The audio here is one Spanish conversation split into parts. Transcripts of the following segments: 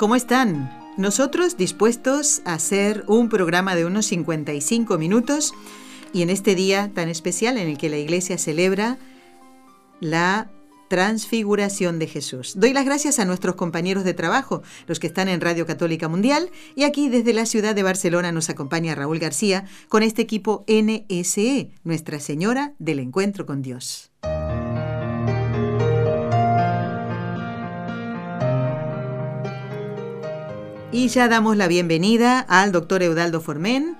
¿Cómo están? Nosotros dispuestos a hacer un programa de unos 55 minutos y en este día tan especial en el que la Iglesia celebra la transfiguración de Jesús. Doy las gracias a nuestros compañeros de trabajo, los que están en Radio Católica Mundial, y aquí desde la ciudad de Barcelona nos acompaña Raúl García con este equipo NSE, Nuestra Señora del Encuentro con Dios. Y ya damos la bienvenida al doctor Eudaldo Formen,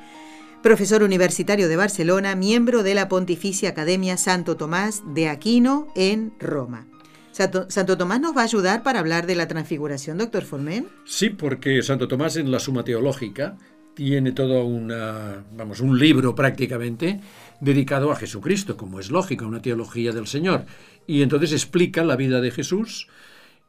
profesor universitario de Barcelona, miembro de la Pontificia Academia Santo Tomás de Aquino en Roma. Santo, Tomás nos va a ayudar para hablar de la transfiguración, doctor Formen. Sí, porque Santo Tomás en la Suma Teológica tiene todo una, vamos, un libro prácticamente dedicado a Jesucristo, como es lógico, una teología del Señor. Y entonces explica la vida de Jesús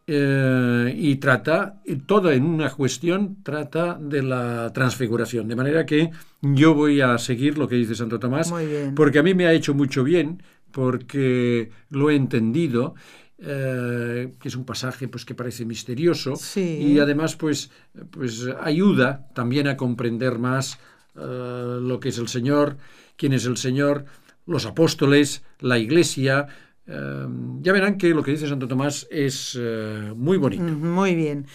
eh, y trata, toda en una cuestión, trata de la transfiguración. De manera que yo voy a seguir lo que dice Santo Tomás, porque a mí me ha hecho mucho bien, porque lo he entendido. Eh, que es un pasaje pues que parece misterioso y además pues pues ayuda también a comprender más eh, lo que es el Señor, quién es el Señor, los apóstoles, la Iglesia, Em, ya verán que lo que dice Santo Tomás es eh, muy bonito. Muy bien.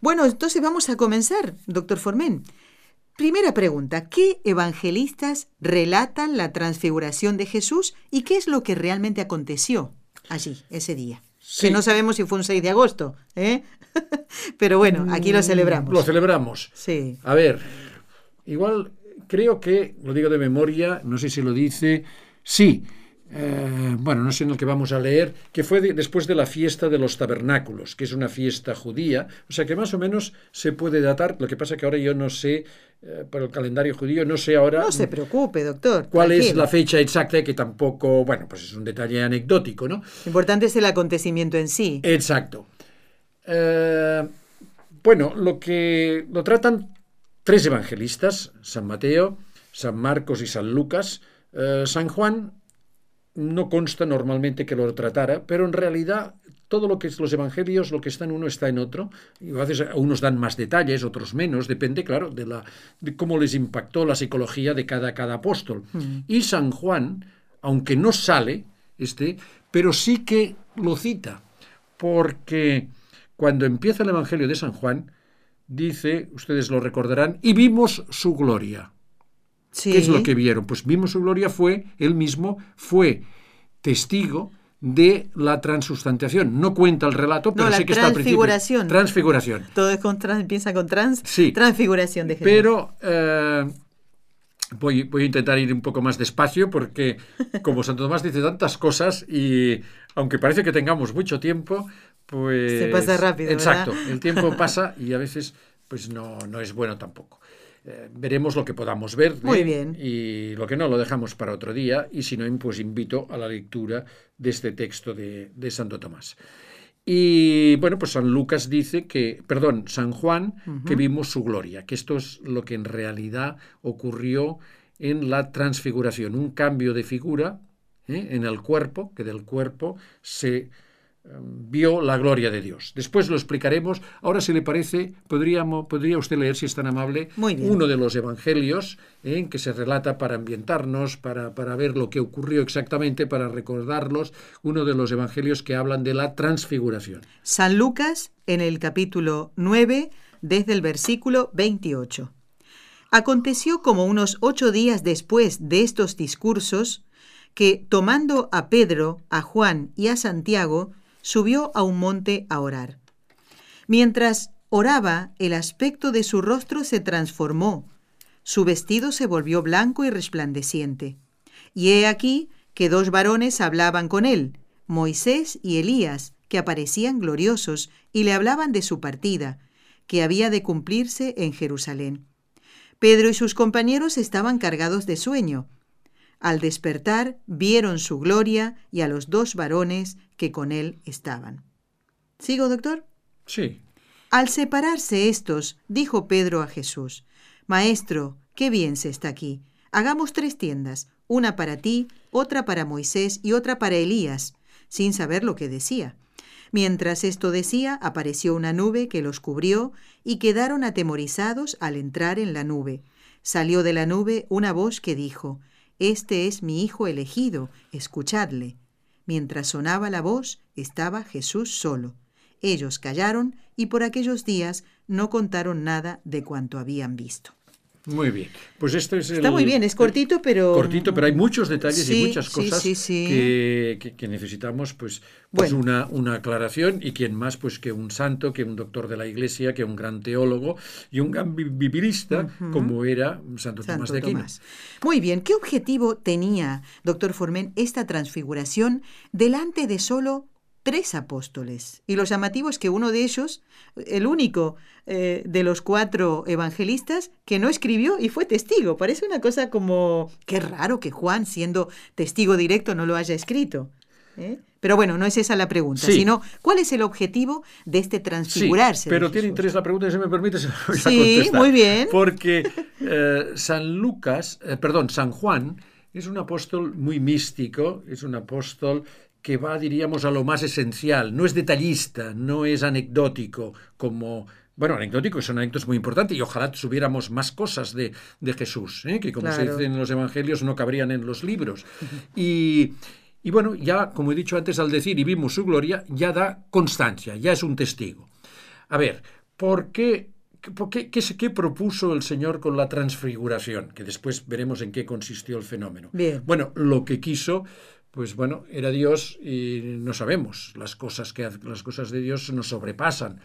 Bueno, entonces vamos a comenzar, doctor Formen. Primera pregunta, ¿qué evangelistas relatan la transfiguración de Jesús y qué es lo que realmente aconteció allí, ese día? Que no sabemos si fue un 6 de agosto, ¿eh? pero bueno, aquí lo celebramos. Lo celebramos. Sí. A ver, igual creo que, lo digo de memoria, no sé si lo dice, sí, eh, bueno, no sé en el que vamos a leer, que fue después de la fiesta de los tabernáculos, que es una fiesta judía, o sea que más o menos se puede datar, lo que pasa que ahora yo no sé, eh, por el calendario judío, no sé ahora... No se preocupe, doctor. ¿Cuál es la fecha exacta? Que tampoco, bueno, pues es un detalle anecdótico, ¿no? importante es el acontecimiento en sí. Exacto. Eh, bueno, lo que lo tratan tres evangelistas, San Mateo, San Marcos y San Lucas, San Juan no consta normalmente que lo tratara, pero en realidad todo lo que es los evangelios, lo que está en uno está en otro. Y a veces unos dan más detalles, otros menos, depende, claro, de, la, de cómo les impactó la psicología de cada, cada apóstol. Mm. Y San Juan, aunque no sale, este, pero sí que lo cita, porque cuando empieza el Evangelio de San Juan, dice, ustedes lo recordarán, y vimos su gloria. ¿Qué es lo que vieron? Pues vimos su gloria fue, él mismo fue testigo de la transustanciación. No cuenta el relato, pero sé que está al principio. Transfiguración. Transfiguración. Todo es con trans, empieza con trans. Transfiguración de Jesús. Pero eh, voy, voy, a intentar ir un poco más despacio porque, como Santo Tomás dice tantas cosas y aunque parece que tengamos mucho tiempo, pues... Se pasa rápido. Exacto. El tiempo pasa y a veces pues no, no es bueno tampoco. Eh, veremos lo que podamos ver. Muy bien. Y lo que no, lo dejamos para otro día. Y si no, pues invito a la lectura de este texto de, Santo Tomás. Y bueno, pues San Lucas dice que, perdón, San Juan, que vimos su gloria, que esto es lo que en realidad ocurrió en la transfiguración, un cambio de figura ¿eh? en el cuerpo, que del cuerpo se vio la gloria de Dios. Después lo explicaremos. Ahora, si le parece, podríamos, podría usted leer, si es tan amable, uno de los evangelios en ¿eh? que se relata para ambientarnos, para, para, ver lo que ocurrió exactamente, para recordarlos, uno de los evangelios que hablan de la transfiguración. San Lucas, en el capítulo 9, desde el versículo 28. Aconteció como unos ocho días después de estos discursos, que tomando a Pedro, a Juan y a Santiago, subió a un monte a orar. Mientras oraba, el aspecto de su rostro se transformó, su vestido se volvió blanco y resplandeciente. Y he aquí que dos varones hablaban con él, Moisés y Elías, que aparecían gloriosos y le hablaban de su partida, que había de cumplirse en Jerusalén. Pedro y sus compañeros estaban cargados de sueño. Al despertar vieron su gloria y a los dos varones que con él estaban. ¿Sigo, doctor? Sí. Al separarse estos, dijo Pedro a Jesús, Maestro, qué bien se está aquí. Hagamos tres tiendas, una para ti, otra para Moisés y otra para Elías, sin saber lo que decía. Mientras esto decía, apareció una nube que los cubrió y quedaron atemorizados al entrar en la nube. Salió de la nube una voz que dijo, Este es mi Hijo elegido, escuchadle. Mientras sonaba la voz, estaba Jesús solo. Ellos callaron y por aquellos días no contaron nada de cuanto habían visto. Muy bien. Pues esto es Está muy bien, es cortito, pero... Cortito, pero hay muchos detalles Sí, y muchas cosas sí, sí. Que, que- que necesitamos pues, pues Bueno. una, una aclaración y quién más pues que un santo, que un doctor de la iglesia, que un gran teólogo y un gran bi- biblista como era Santo, Tomás de Aquino. Tomás. Muy bien, ¿qué objetivo tenía, doctor Formen, esta transfiguración delante de solo tres apóstoles? Y lo llamativo es que uno de ellos, el único eh, de los cuatro evangelistas, que no escribió y fue testigo. Parece una cosa como, qué raro que Juan, siendo testigo directo, no lo haya escrito. ¿eh? Pero bueno, no es esa la pregunta, Sí. sino cuál es el objetivo de este transfigurarse. pero tiene interés la pregunta, si me permite, se la voy a Sí, contestar. muy bien. Porque eh, San Lucas, eh, perdón, San Juan es un apóstol muy místico, es un apóstol que va, diríamos, a lo más esencial, no es detallista, no es anecdótico, como... Bueno, anecdótico, son anécdotas muy importantes y ojalá subiéramos más cosas de, de Jesús, ¿eh? que como se dice en los evangelios no cabrían en los libros. Y, y bueno, ya, como he dicho antes, al decir y vimos su gloria, ya da constancia, ya es un testigo. A ver, ¿por qué, por qué, qué, qué propuso el Señor con la transfiguración? Que después veremos en qué consistió el fenómeno. Bien. Bueno, lo que quiso, pues bueno, era Dios y no sabemos. Las cosas, que, las cosas de Dios nos sobrepasan.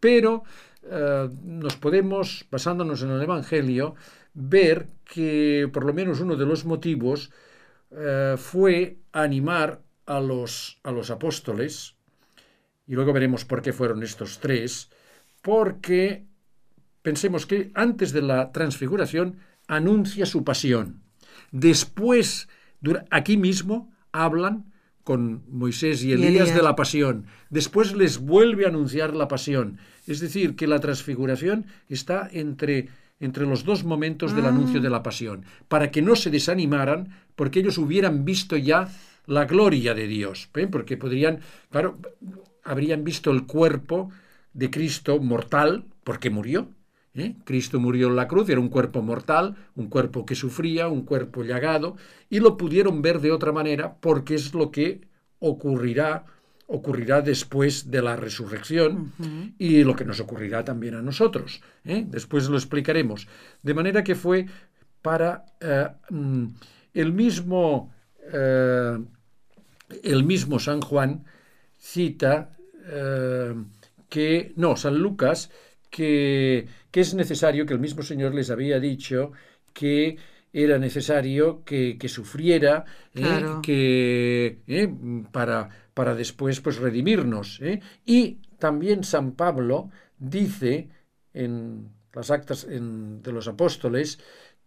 Pero eh, nos podemos, basándonos en el Evangelio, ver que por lo menos uno de los motivos eh, fue animar a los, a los apóstoles, y luego veremos por qué fueron estos tres, porque pensemos que antes de la transfiguración anuncia su pasión. Después, aquí mismo, hablan con Moisés y Y Elías, de la pasión. Después les vuelve a anunciar la pasión. Es decir, que la transfiguración está entre, entre los dos momentos del anuncio de la pasión, para que no se desanimaran, porque ellos hubieran visto ya la gloria de Dios. ¿eh? Porque podrían, claro, habrían visto el cuerpo de Cristo mortal, porque murió. ¿Eh? Cristo murió en la cruz, era un cuerpo mortal, un cuerpo que sufría, un cuerpo llagado, y lo pudieron ver de otra manera porque es lo que ocurrirá ocurrirá después de la resurrección y lo que nos ocurrirá también a nosotros. ¿eh? Después lo explicaremos. De manera que fue para eh, mm, el mismo el mismo San Juan cita que, no, San Lucas, que, que es necesario, que el mismo Señor les había dicho que era necesario que, que sufriera, ¿eh? Claro. que ¿eh? para, para después pues redimirnos. ¿eh? Y también San Pablo dice en las actas en- de los apóstoles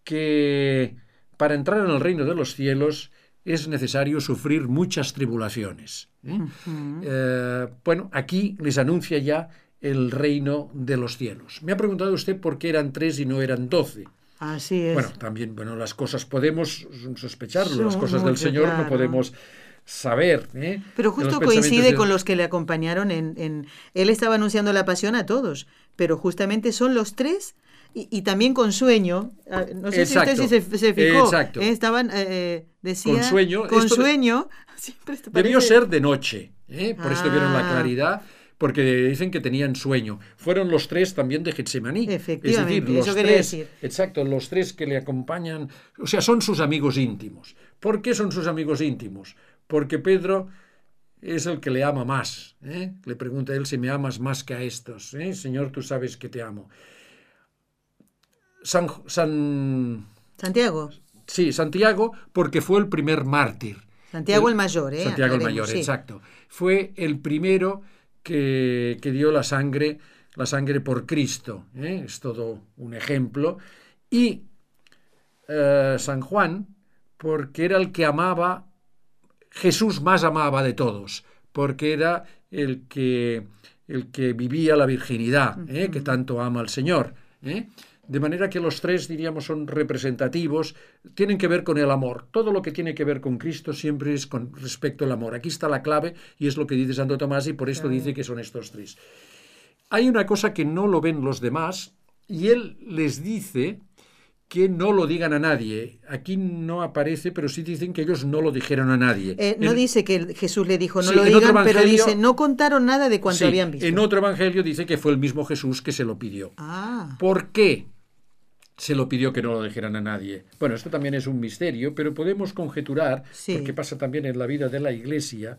que para entrar en el reino de los cielos es necesario sufrir muchas tribulaciones. bueno, aquí les anuncia ya el reino de los cielos. Me ha preguntado usted por qué eran tres y no eran doce. Así es. Bueno, también, bueno, las cosas podemos sospecharlo, las cosas del Señor no podemos saber. ¿eh? Pero De justo coincide de- con los que le acompañaron en, en- Él estaba anunciando la pasión a todos, pero justamente son los tres y, y también con sueño. Ah, No sé Exacto, si usted se, se fijó. exacto. ¿eh? Estaban, eh, decía... Con sueño, Con de- sueño. Esto Debió ser de noche, ¿eh? por esto vieron la Ah. claridad, porque dicen que tenían sueño. Fueron los tres también de Getsemaní. Efectivamente, es decir, los eso tres, decir. exacto, los tres que le acompañan, o sea, son sus amigos íntimos. ¿Por qué son sus amigos íntimos? Porque Pedro es el que le ama más. ¿eh? Le pregunta a él si me amas más que a estos. ¿eh? Señor, tú sabes que te amo. San, San, Santiago. sí, Santiago, porque fue el primer mártir. Santiago el mayor, ¿eh? Santiago el Mayor, sí. exacto. Fue el primero que, que dio la sangre la sangre por Cristo. ¿eh? Es todo un ejemplo. Y eh, San Juan, porque era el que amaba, Jesús más amaba de todos, porque era el que, el que vivía la virginidad, ¿eh? que tanto ama al Señor. De manera que los tres, diríamos, son representativos, tienen que ver con el amor. Todo lo que tiene que ver con Cristo siempre es con respecto al amor. Aquí está la clave y es lo que dice Santo Tomás y por esto dice que son estos tres. Hay una cosa que no lo ven los demás y él les dice que no lo digan a nadie. Aquí no aparece, pero sí dicen que ellos no lo dijeron a nadie. Eh, no dice que Jesús le dijo no lo digan, pero dice no contaron nada de cuanto habían visto. En otro evangelio dice que fue el mismo Jesús que se lo pidió. Ah. ¿Por qué? se lo pidió que no lo dijeran a nadie. Bueno, esto también es un misterio, pero podemos conjeturar, porque pasa también en la vida de la Iglesia,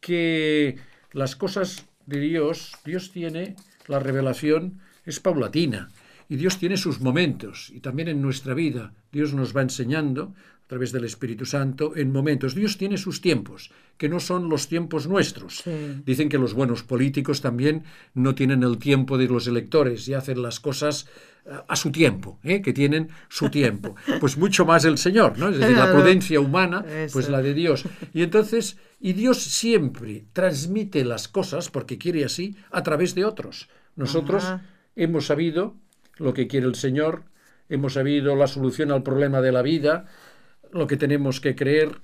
que las cosas de Dios, Dios tiene la revelación, es paulatina. Y Dios tiene sus momentos, y también en nuestra vida Dios nos va enseñando a través del Espíritu Santo en momentos. Dios tiene sus tiempos, que no son los tiempos nuestros. Dicen que los buenos políticos también no tienen el tiempo de los electores y hacen las cosas eh, a su tiempo, ¿eh? que tienen su tiempo. Pues mucho más el Señor, ¿no? Es decir, la prudencia humana, pues la de Dios. Y entonces, y Dios siempre transmite las cosas, porque quiere así, a través de otros. Nosotros hemos sabido lo que quiere el Señor, hemos sabido la solución al problema de la vida, lo que tenemos que creer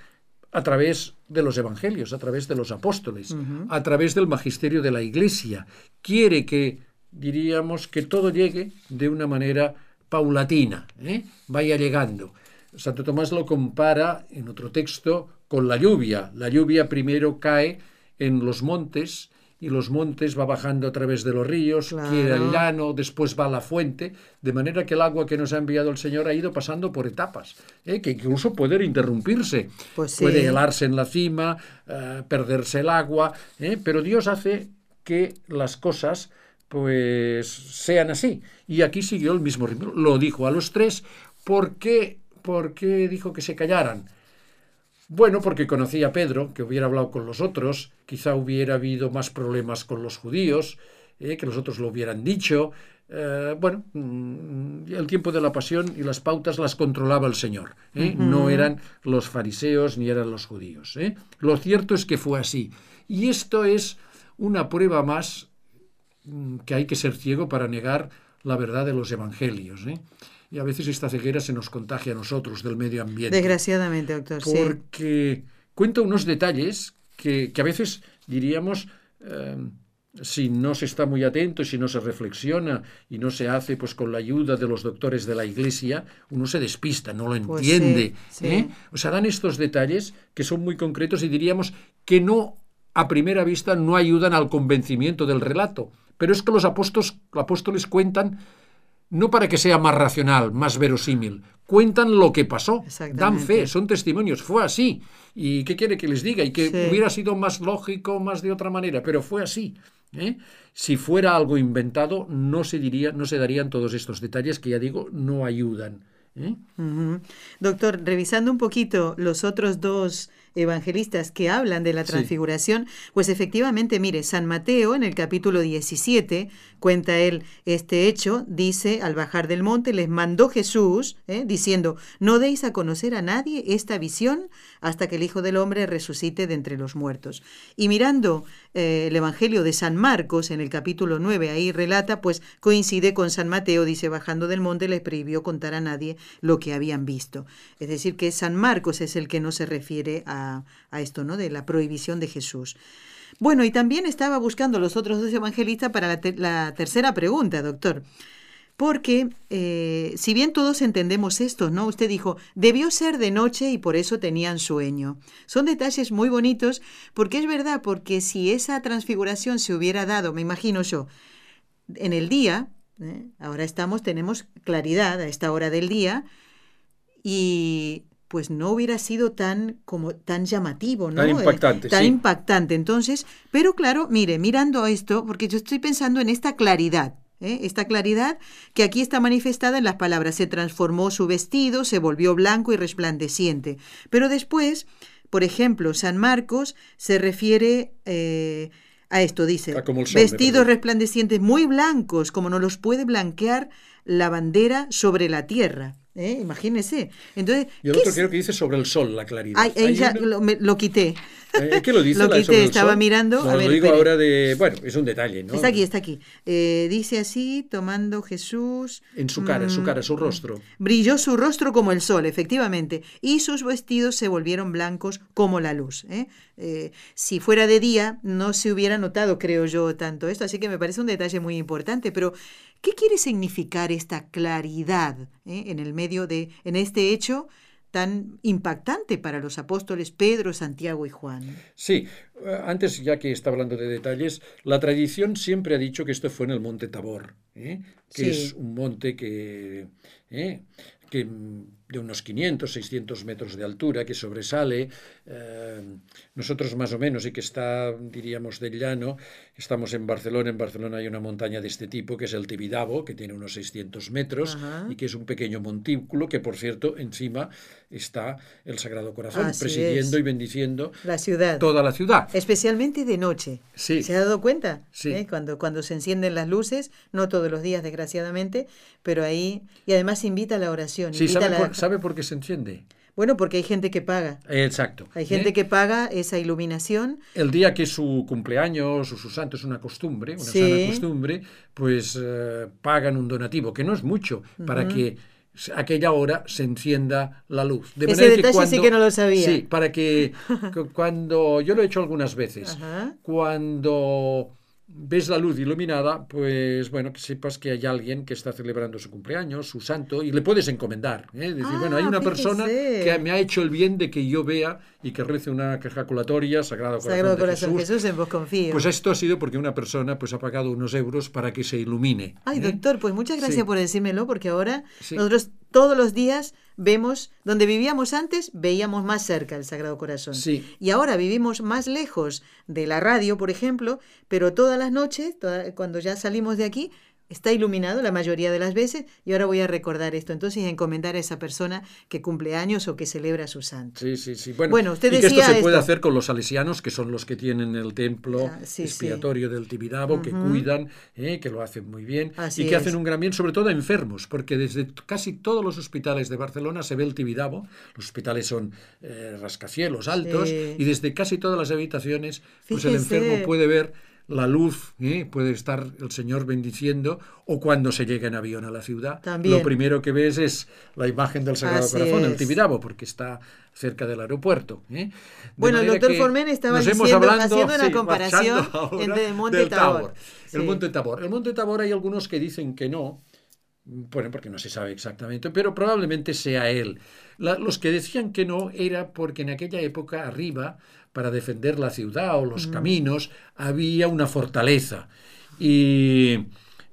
a través de los evangelios, a través de los apóstoles, a través del magisterio de la Iglesia. Quiere que, diríamos, que todo llegue de una manera paulatina, ¿eh? vaya llegando. Santo Tomás lo compara en otro texto con la lluvia. La lluvia primero cae en los montes, y los montes va bajando a través de los ríos, quiere el llano, después va a la fuente, de manera que el agua que nos ha enviado el Señor ha ido pasando por etapas, ¿eh? que incluso puede interrumpirse, pues puede helarse en la cima, eh, perderse el agua, ¿eh? pero Dios hace que las cosas pues sean así. Y aquí siguió el mismo ritmo, lo dijo a los tres, ¿por qué, ¿por qué dijo que se callaran? Bueno, porque conocía a Pedro, que hubiera hablado con los otros, quizá hubiera habido más problemas con los judíos, eh, que los otros lo hubieran dicho. Eh, bueno, mm, el tiempo de la pasión y las pautas las controlaba el Señor. ¿eh? No eran los fariseos ni eran los judíos. Lo cierto es que fue así. Y esto es una prueba más mm, que hay que ser ciego para negar la verdad de los evangelios y a veces esta ceguera se nos contagia a nosotros del medio ambiente. Desgraciadamente, doctor. Porque cuenta unos detalles que, a veces diríamos, eh, si no se está muy atento, si no se reflexiona y no se hace pues con la ayuda de los doctores de la Iglesia, uno se despista, no lo pues entiende. ¿eh? O sea, dan estos detalles que son muy concretos y diríamos que no, a primera vista, no ayudan al convencimiento del relato. Pero es que los apóstoles, apóstoles cuentan no para que sea más racional, más verosímil. Cuentan lo que pasó, dan fe, son testimonios, fue así. ¿Y qué quiere que les diga? Y que hubiera sido más lógico, más de otra manera, pero fue así. ¿eh? Si fuera algo inventado, no se, diría, no se darían todos estos detalles que ya digo, no ayudan. ¿eh? Doctor, revisando un poquito los otros dos evangelistas que hablan de la transfiguración, pues efectivamente, mire, San Mateo en el capítulo 17 cuenta él este hecho, dice, al bajar del monte les mandó Jesús, ¿eh? diciendo, no deis a conocer a nadie esta visión hasta que el Hijo del Hombre resucite de entre los muertos. Y mirando eh, el Evangelio de San Marcos en el capítulo 9, ahí relata, pues coincide con San Mateo, dice, bajando del monte les prohibió contar a nadie lo que habían visto. Es decir, que San Marcos es el que no se refiere a a, esto, ¿no? De la prohibición de Jesús. Bueno, y también estaba buscando los otros dos evangelistas para la, tercera pregunta, doctor. Porque, eh, si bien todos entendemos esto, ¿no? Usted dijo, debió ser de noche y por eso tenían sueño. Son detalles muy bonitos, porque es verdad, porque si esa transfiguración se hubiera dado, me imagino yo, en el día, ¿eh? ahora estamos, tenemos claridad a esta hora del día, y pues no hubiera sido tan como tan llamativo, ¿no? Tan impactante, tan impactante. Entonces, pero claro, mire, mirando esto, porque yo estoy pensando en esta claridad, ¿eh? esta claridad que aquí está manifestada en las palabras, se transformó su vestido, se volvió blanco y resplandeciente. Pero después, por ejemplo, San Marcos se refiere eh, A esto dice, Ah, como el sol, me vestidos resplandecientes muy blancos, como no los puede blanquear la bandera sobre la tierra. ¿Eh? Imagínese. Entonces, Y el ¿qué otro es- creo que dice sobre el sol, la claridad. Ay, ahí ya una- lo, me- lo quité. Eh, ¿Qué lo dice? Lo la estaba sol? mirando. No, a ver, lo digo espere. ahora de... Bueno, es un detalle, ¿no? Está aquí, está aquí. Eh, dice así, tomando Jesús. En su cara, su mm, cara, su rostro. Brilló su rostro como el sol, efectivamente, y sus vestidos se volvieron blancos como la luz. ¿eh? Eh, si fuera de día, no se hubiera notado, creo yo, tanto esto, así que me parece un detalle muy importante. Pero, ¿qué quiere significar esta claridad en el medio de, en este hecho tan impactante para los apóstoles Pedro, Santiago y Juan? Sí, eh, antes ya que está hablando de detalles, la tradición siempre ha dicho que esto fue en el monte Tabor, ¿eh? que Sí. es un monte que, ¿eh? que mm, de unos 500, 600 metros de altura, que sobresale. Eh, nosotros más o menos, y que está, diríamos, del llano, estamos en Barcelona. En Barcelona hay una montaña de este tipo, que es el Tibidabo, que tiene unos 600 metros Ajá. y que es un pequeño montículo, que por cierto, encima está el Sagrado Corazón, Así presidiendo es. y bendiciendo La ciudad. toda la ciudad. Especialmente de noche. Sí. ¿Se ha dado cuenta? Sí. ¿Eh? Cuando, cuando se encienden las luces, no todos los días, desgraciadamente, pero ahí. Y además invita a la oración. Sí, invita ¿sabe a la- por, sabe por qué se enciende? Bueno, porque hay gente que paga. Exacto. Hay gente ¿eh? que paga esa iluminación. El día que su cumpleaños o su santo es una costumbre, una Sí. sana costumbre, pues eh, pagan un donativo, que no es mucho, para que aquella hora se encienda la luz. De Ese manera detalle sí que no lo sabía. Sí, para que cu- cuando... Yo lo he hecho algunas veces. Ajá. Cuando ves la luz iluminada, pues bueno, que sepas que hay alguien que está celebrando su cumpleaños, su santo, y le puedes encomendar. ¿eh? Decir, Ah, bueno, hay una persona fíjese. que me ha hecho el bien de que yo vea y que rece una ejaculatoria, Sagrado Corazón, Sagrado de Corazón Jesús. Jesús, en vos confío. Pues esto ha sido porque una persona pues ha pagado unos euros para que se ilumine. Ay, ¿eh? doctor, pues muchas gracias Sí. por decírmelo, porque ahora Sí. nosotros todos los días vemos, donde vivíamos antes, veíamos más cerca el Sagrado Corazón. Sí. Y ahora vivimos más lejos de la radio, por ejemplo, pero todas las noches, toda- cuando ya salimos de aquí, está iluminado la mayoría de las veces y ahora voy a recordar esto. Entonces, encomendar a esa persona que cumple años o que celebra su santo. Sí, sí, sí. Bueno, Bueno, usted y que esto se puede esto. hacer con los salesianos, que son los que tienen el templo Ah, sí, sí. expiatorio del Tibidabo, que cuidan, eh, que lo hacen muy bien Así y que es. hacen un gran bien, sobre todo a enfermos, porque desde casi todos los hospitales de Barcelona se ve el Tibidabo. Los hospitales son eh, rascacielos altos Sí. y desde casi todas las habitaciones, pues el enfermo puede ver la luz, ¿eh? puede estar el Señor bendiciendo, o cuando se llega en avión a la ciudad, También. lo primero que ves es la imagen del Sagrado Así Corazón, el. Tibidabo, porque está cerca del aeropuerto. ¿eh? De Bueno, el doctor Formen estaba diciendo- hablando, haciendo una sí, comparación entre el Monte del Tabor. El Sí. Monte Tabor. El Monte Tabor hay algunos que dicen que no, bueno, porque no se sabe exactamente, pero probablemente sea él. La- los que decían que no era porque en aquella época arriba, para defender la ciudad o los caminos, había una fortaleza. Y,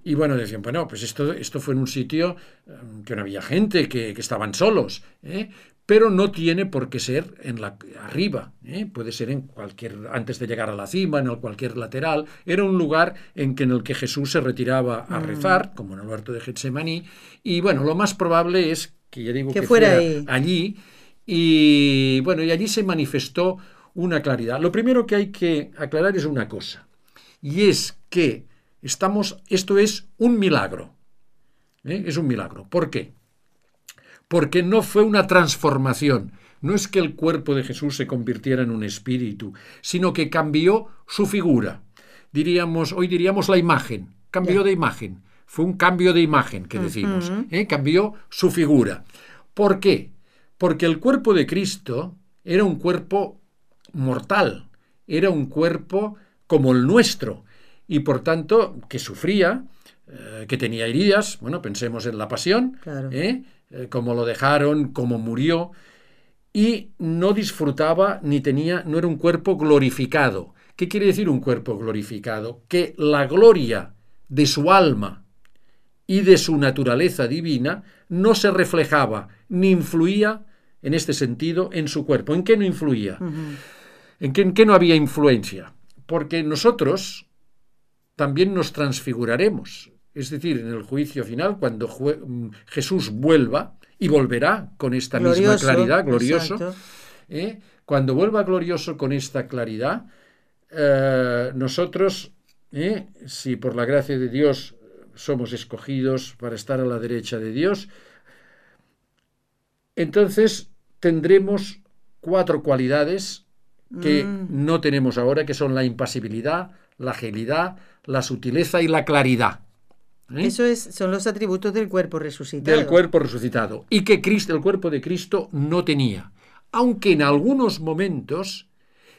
y bueno, decían, bueno, pues esto, esto fue en un sitio eh, que no había gente, que, que estaban solos, ¿eh? pero no tiene por qué ser en la arriba, ¿eh? puede ser en cualquier antes de llegar a la cima, en el cualquier lateral. Era un lugar en que en el que Jesús se retiraba a rezar, como en el huerto de Getsemaní, y bueno, lo más probable es que ya digo Que que, fuera fuera, allí y bueno, y allí se manifestó una claridad. Lo primero que hay que aclarar es una cosa, y es que estamos, esto es un milagro. ¿eh? Es un milagro. ¿Por qué? Porque no fue una transformación. No es que el cuerpo de Jesús se convirtiera en un espíritu, sino que cambió su figura. Diríamos, hoy diríamos la imagen. Cambió de imagen. Fue un cambio de imagen que decimos. ¿eh? Cambió su figura. ¿Por qué? Porque el cuerpo de Cristo era un cuerpo mortal, era un cuerpo como el nuestro y por tanto que sufría, eh, que tenía heridas, bueno, pensemos en la pasión, Claro. ¿eh? Eh, cómo lo dejaron, cómo murió y no disfrutaba ni tenía, no era un cuerpo glorificado. ¿Qué quiere decir un cuerpo glorificado? Que la gloria de su alma y de su naturaleza divina no se reflejaba ni influía en este sentido en su cuerpo. ¿En qué no influía? ¿En qué, en qué no había influencia? Porque nosotros también nos transfiguraremos. Es decir, en el juicio final, cuando jue- mm, Jesús vuelva, y volverá con esta misma claridad, glorioso. ¿eh? cuando vuelva glorioso con esta claridad, eh, nosotros, ¿eh? si por la gracia de Dios somos escogidos para estar a la derecha de Dios, entonces tendremos cuatro cualidades que Mm. no tenemos ahora, que son la impasibilidad, la agilidad, la sutileza y la claridad. ¿eh? Eso es, son los atributos del cuerpo resucitado. del cuerpo resucitado y que Cristo, el cuerpo de Cristo no tenía, aunque en algunos momentos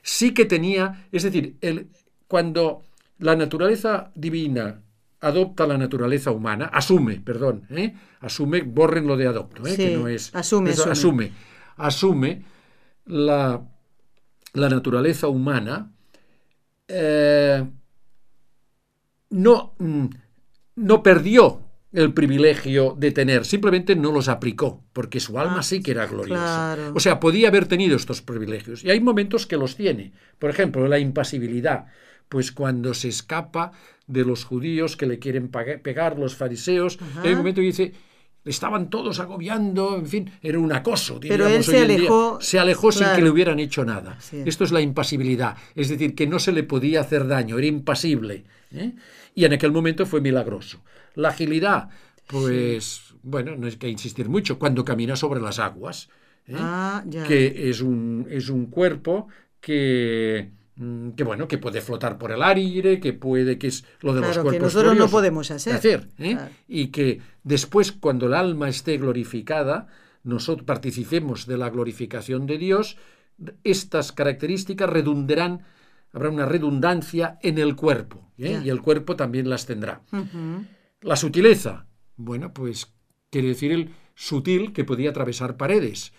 sí que tenía, es decir, el, cuando la naturaleza divina adopta la naturaleza humana, asume, perdón, ¿eh? asume, borren lo de adopto, ¿eh? Sí, que no es, asume, es- asume. asume, asume la, la naturaleza humana, eh, no, mm, no perdió el privilegio de tener, simplemente no los aplicó, porque su alma Ah, sí que era gloriosa. claro. O sea, podía haber tenido estos privilegios. Y hay momentos que los tiene. Por ejemplo, la impasibilidad. Pues cuando se escapa de los judíos que le quieren pegar, los fariseos, Ajá. hay un momento que dice, estaban todos agobiando, en fin, era un acoso. Pero él se día. alejó, Se alejó sin que le hubieran hecho nada. Esto es la impasibilidad, es decir, que no se le podía hacer daño, era impasible. ¿eh? Y en aquel momento fue milagroso. La agilidad, pues, bueno, no hay que insistir mucho, cuando camina sobre las aguas, ¿eh? Ah, ya. que es un, es un cuerpo que, mm, que, bueno, que puede flotar por el aire, que puede, que es lo de los Claro, que cuerpos nosotros no podemos hacer. ¿eh? Claro. Y que después, cuando el alma esté glorificada, nosotros participemos de la glorificación de Dios, estas características redundarán, habrá una redundancia en el cuerpo, ¿eh? Y el cuerpo también las tendrá. La sutileza, bueno, pues quiere decir el sutil que podía atravesar paredes.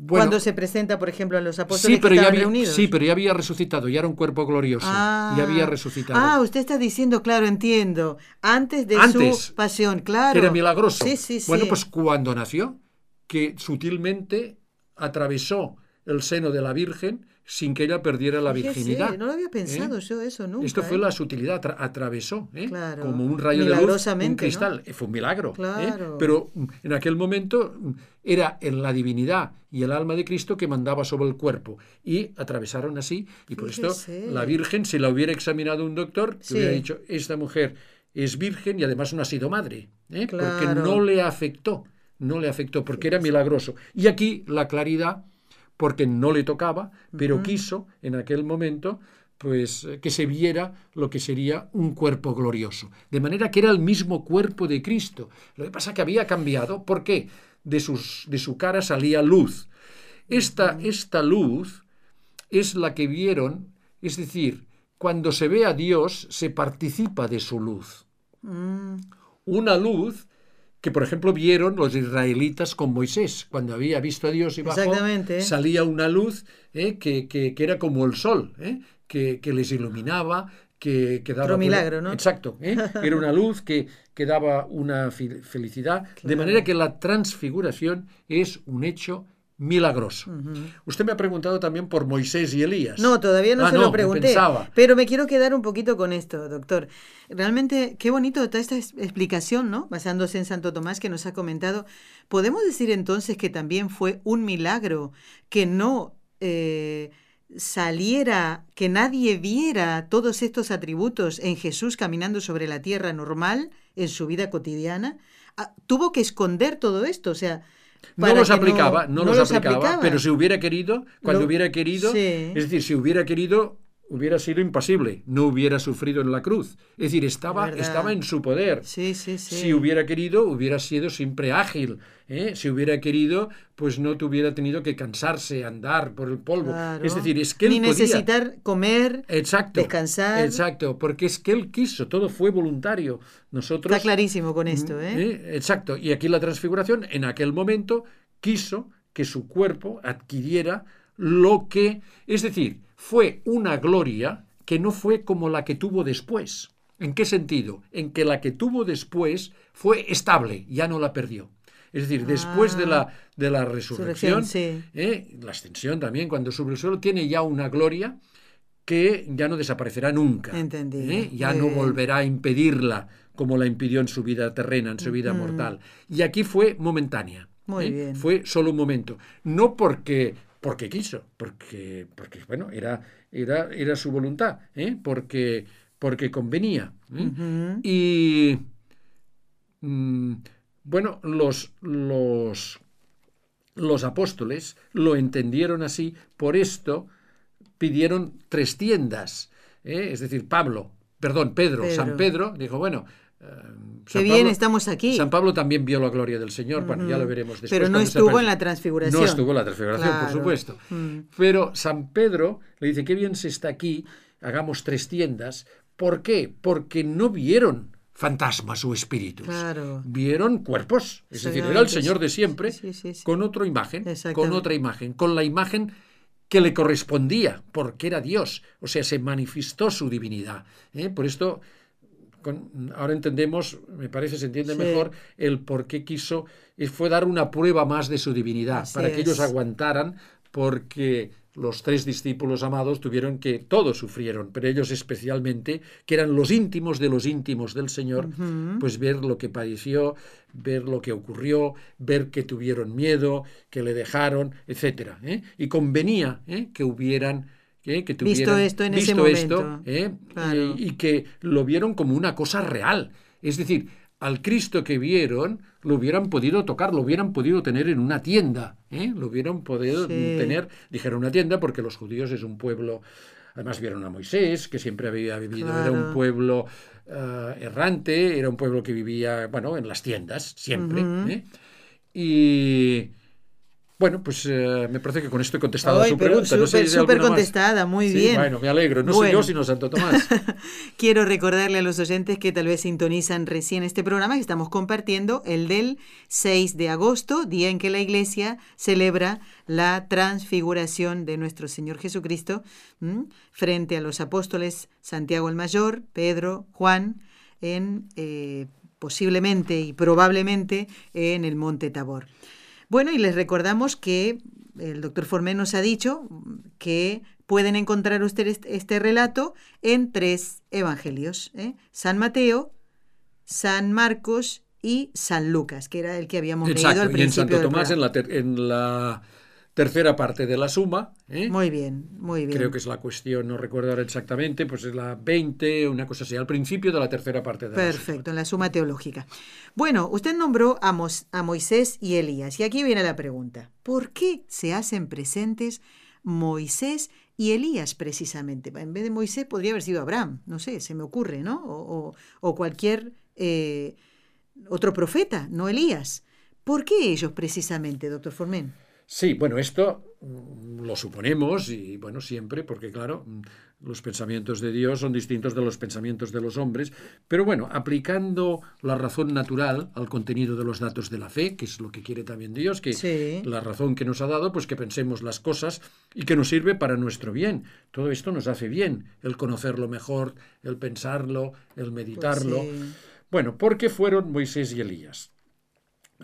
Bueno, Cuando se presenta, por ejemplo, a los apóstoles sí, pero que ya había, reunidos. sí, pero ya había resucitado, ya era un cuerpo glorioso, ya había resucitado. Ah, usted está diciendo, claro, entiendo. Antes de Antes, su pasión, claro. era milagroso. Sí, sí, sí. Bueno, pues cuando nació, que sutilmente atravesó el seno de la Virgen sin que ella perdiera la virginidad. No lo había pensado ¿eh? yo eso nunca. Esto fue ¿eh? la sutilidad, atra- atravesó, ¿eh? Claro. como un rayo de luz, un cristal. Fue un milagro. Claro. Pero mm, en aquel momento mm, era en la divinidad y el alma de Cristo que mandaba sobre el cuerpo. Y atravesaron así. Y por esto la Virgen, si la hubiera examinado un doctor, Sí. hubiera dicho, esta mujer es virgen y además no ha sido madre. Porque no le afectó. No le afectó porque era milagroso. Y aquí la claridad porque no le tocaba, pero quiso en aquel momento pues eh, que se viera lo que sería un cuerpo glorioso. De manera que era el mismo cuerpo de Cristo. Lo que pasa que había cambiado, ¿por qué? De, sus, de su cara salía luz. Esta, esta luz es la que vieron, es decir, cuando se ve a Dios se participa de su luz. Mm, Una luz que, por ejemplo, vieron los israelitas con Moisés. Cuando había visto a Dios y bajó, Exactamente. salía una luz eh, que, que- que era como el sol, eh, que, que les iluminaba, que, que daba... Otro milagro, ¿no? Exacto. eh, Era una luz que, que daba una felicidad. De manera que la transfiguración es un hecho milagroso. Usted me ha preguntado también por Moisés y Elías. No, todavía no Ah, se no, lo pregunté. pensaba. Pero me quiero quedar un poquito con esto, doctor. Realmente, qué bonito está esta es- explicación, ¿no? Basándose en Santo Tomás que nos ha comentado. ¿Podemos decir entonces que también fue un milagro que no eh, saliera, que nadie viera todos estos atributos en Jesús caminando sobre la tierra normal en su vida cotidiana? Ah, Tuvo que esconder todo esto, o sea... No los aplicaba, no, los, aplicaba, pero si hubiera querido, cuando Lo- hubiera querido, Sí. es decir, si hubiera querido, hubiera sido impasible, no hubiera sufrido en la cruz. Es decir, estaba, estaba en su poder. Sí, sí, sí. Si hubiera querido, hubiera sido siempre ágil. ¿eh? Si hubiera querido, pues no te hubiera tenido que cansarse, andar por el polvo. Claro. Es decir, es que él Ni podía. necesitar comer. Exacto. descansar. Exacto, porque es que él quiso, todo fue voluntario. Nosotros Está clarísimo con esto, ¿eh? ¿Eh? Exacto. Y aquí la transfiguración, en aquel momento, quiso que su cuerpo adquiriera lo que, es decir, fue una gloria que no fue como la que tuvo después. ¿En qué sentido? En que la que tuvo después fue estable, ya no la perdió. Es decir, después de la, de la resurrección, sí. ¿eh? la ascensión también, cuando sube el suelo, tiene ya una gloria que ya no desaparecerá nunca. Entendido. ¿eh? Ya Muy no bien. volverá a impedirla como la impidió en su vida terrena, en su vida mortal. Y aquí fue momentánea. Muy ¿eh? bien. Fue solo un momento. No porque porque quiso, porque, porque bueno, era, era, era su voluntad, ¿eh? porque, porque convenía. ¿eh? Y mm, bueno, los, los, los apóstoles lo entendieron así, por esto pidieron tres tiendas. ¿eh? Es decir, Pablo, perdón, Pedro, San Pedro, dijo, bueno, eh, Qué bien, estamos aquí. San Pablo también vio la gloria del Señor, bueno, ya lo veremos después. Pero no estuvo en la transfiguración. No estuvo en la transfiguración, por supuesto. Mm. Pero San Pedro le dice, qué bien se está aquí, hagamos tres tiendas. ¿Por qué? Porque no vieron fantasmas o espíritus. Vieron cuerpos. Es decir, era el Señor de siempre con otra imagen, con otra imagen, con la imagen que le correspondía, porque era Dios. O sea, se manifestó su divinidad. ¿eh? Por esto ahora entendemos, me parece, se entiende mejor el por qué quiso, fue dar una prueba más de su divinidad, para que ellos aguantaran, porque los tres discípulos amados tuvieron que, todos sufrieron, pero ellos especialmente, que eran los íntimos de los íntimos del Señor, pues ver lo que padeció, ver lo que ocurrió, ver que tuvieron miedo, que le dejaron, etc. ¿eh? Y convenía ¿eh? que hubieran que visto esto en ese momento. ¿eh? y, que lo vieron como una cosa real. Es decir, al Cristo que vieron lo hubieran podido tocar, lo hubieran podido tener en una tienda, ¿eh? lo hubieran podido tener, dijeron una tienda porque los judíos es un pueblo, además vieron a Moisés, que siempre había vivido, era un pueblo eh, errante, era un pueblo que vivía, bueno, en las tiendas, siempre. Y bueno, pues eh, me parece que con esto he contestado a su pregunta. Súper contestada, muy bien. Bueno, me alegro. No soy yo, sino Santo Tomás. Quiero recordarle a los oyentes que tal vez sintonizan recién este programa que estamos compartiendo, el del 6 de agosto, día en que la Iglesia celebra la transfiguración de nuestro Señor Jesucristo frente a los apóstoles Santiago el Mayor, Pedro, Juan, en eh, posiblemente y probablemente en el Monte Tabor. Bueno, y les recordamos que el doctor Formé nos ha dicho que pueden encontrar ustedes este relato en tres evangelios, ¿eh? San Mateo, San Marcos y San Lucas, que era el que habíamos leído al principio. Y en Santo Tomás en la, en la tercera parte de la suma. ¿eh? Muy bien, muy bien. Creo que es la cuestión, no recuerdo ahora exactamente, pues es la 20, una cosa así, al principio de la tercera parte de Perfecto, la Perfecto, en la suma teológica. Bueno, usted nombró a, a Moisés y Elías, y aquí viene la pregunta. ¿Por qué se hacen presentes Moisés y Elías precisamente? En vez de Moisés podría haber sido Abraham, no sé, se me ocurre, ¿no? O, cualquier eh, otro profeta, no Elías. ¿Por qué ellos precisamente, doctor Formen? Sí, bueno, esto mm, lo suponemos y bueno, siempre, porque claro, mm, los pensamientos de Dios son distintos de los pensamientos de los hombres, pero bueno, aplicando la razón natural al contenido de los datos de la fe, que es lo que quiere también Dios, que la razón que nos ha dado, pues que pensemos las cosas y que nos sirve para nuestro bien. Todo esto nos hace bien, el conocerlo mejor, el pensarlo, el meditarlo. Pues bueno, ¿por qué fueron Moisés y Elías?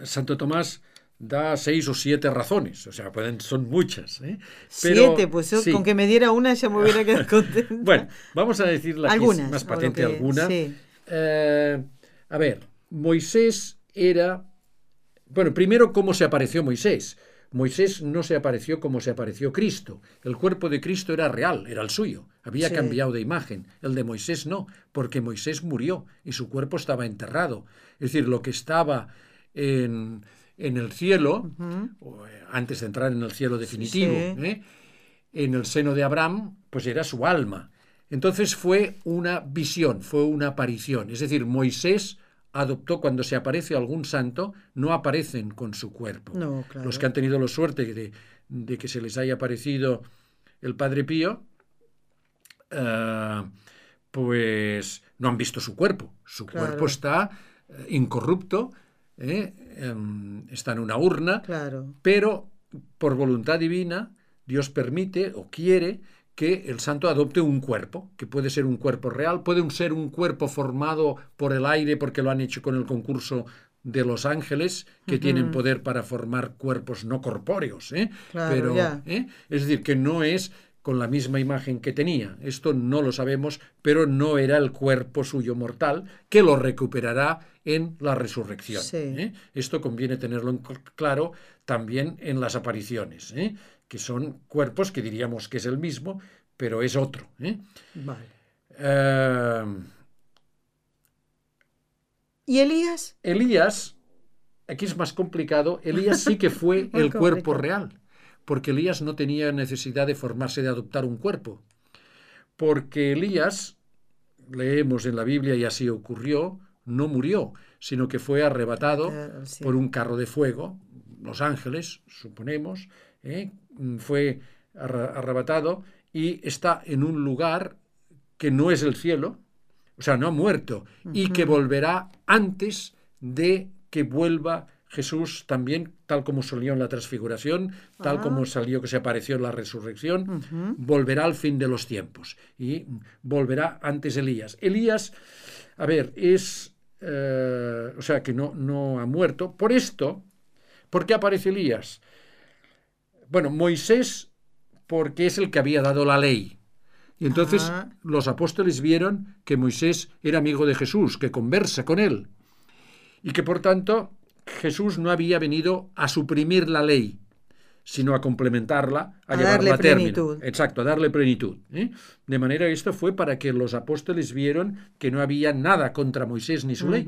Santo Tomás da seis o siete razones, o sea, pueden, son muchas. ¿eh? siete, pues con que me diera una ya me hubiera quedado contento. bueno, vamos a decir la Algunas, más patente alguna. Eh, a ver, Moisés era... Bueno, primero, ¿cómo se apareció Moisés? Moisés no se apareció como se apareció Cristo. El cuerpo de Cristo era real, era el suyo. Había cambiado de imagen. El de Moisés no, porque Moisés murió y su cuerpo estaba enterrado. Es decir, lo que estaba en, en el cielo, eh, antes de entrar en el cielo definitivo, ¿eh? en el seno de Abraham, pues era su alma. Entonces fue una visión, fue una aparición. Es decir, Moisés adoptó cuando se aparece algún santo, no aparecen con su cuerpo. Los que han tenido la suerte de, que se les haya aparecido el Padre Pío, eh, pues no han visto su cuerpo. Su cuerpo está incorrupto, ¿eh? Em, está en una urna, pero por voluntad divina Dios permite o quiere que el santo adopte un cuerpo, que puede ser un cuerpo real, puede ser un cuerpo formado por el aire porque lo han hecho con el concurso de los ángeles, que tienen poder para formar cuerpos no corpóreos. ¿eh? Pero, ¿eh? Es decir, que no es con la misma imagen que tenía. Esto no lo sabemos, pero no era el cuerpo suyo mortal, que lo recuperará en la resurrección. ¿eh? Esto conviene tenerlo en claro también en las apariciones, ¿eh? que son cuerpos que diríamos que es el mismo, pero es otro. ¿eh? Vale. Eh, ¿Y Elías? Elías, aquí es más complicado, Elías sí que fue el cuerpo real, porque Elías no tenía necesidad de formarse, de adoptar un cuerpo, porque Elías, leemos en la Biblia y así ocurrió, no murió, sino que fue arrebatado Claro, sí. por un carro de fuego, los ángeles, suponemos, ¿eh? fue arra- arrebatado y está en un lugar que no es el cielo, o sea, no ha muerto, y que volverá antes de que vuelva Jesús también, tal como salió en la transfiguración, tal Ah. como salió que se apareció en la resurrección, volverá al fin de los tiempos y volverá antes Elías. Elías, a ver, es, eh, o sea, que no, no ha muerto. Por esto, ¿por qué aparece Elías? Bueno, Moisés, porque es el que había dado la ley. Y entonces los apóstoles vieron que Moisés era amigo de Jesús, que conversa con él. Y que por tanto Jesús no había venido a suprimir la ley, sino a complementarla, a, A llevarla a término. plenitud. Exacto, a darle plenitud. ¿eh? De manera que esto fue para que los apóstoles vieron que no había nada contra Moisés ni su ley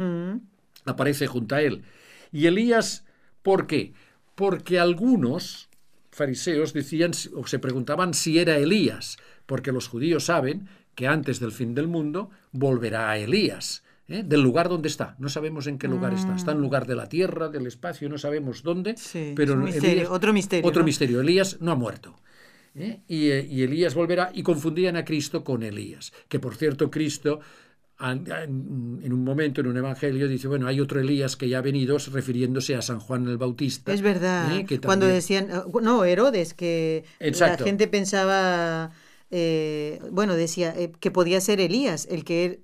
aparece junto a él. Y Elías, ¿por qué? Porque algunos fariseos decían o se preguntaban si era Elías, porque los judíos saben que antes del fin del mundo volverá a Elías. ¿Eh? Del lugar donde está, no sabemos en qué lugar está. Está en lugar de la tierra, del espacio, no sabemos dónde. Mm. Sí, pero misterio, Elías- otro misterio, Otro ¿no? misterio. Elías no ha muerto. ¿eh? Y, eh, y Elías volverá y confundían a Cristo con Elías. Que por cierto, Cristo en un momento en un evangelio dice, bueno, hay otro Elías que ya ha venido refiriéndose a San Juan el Bautista. Es verdad. ¿eh? que Cuando decían, no, Herodes, que Exacto. la gente pensaba, eh, bueno, decía eh, que podía ser Elías, el que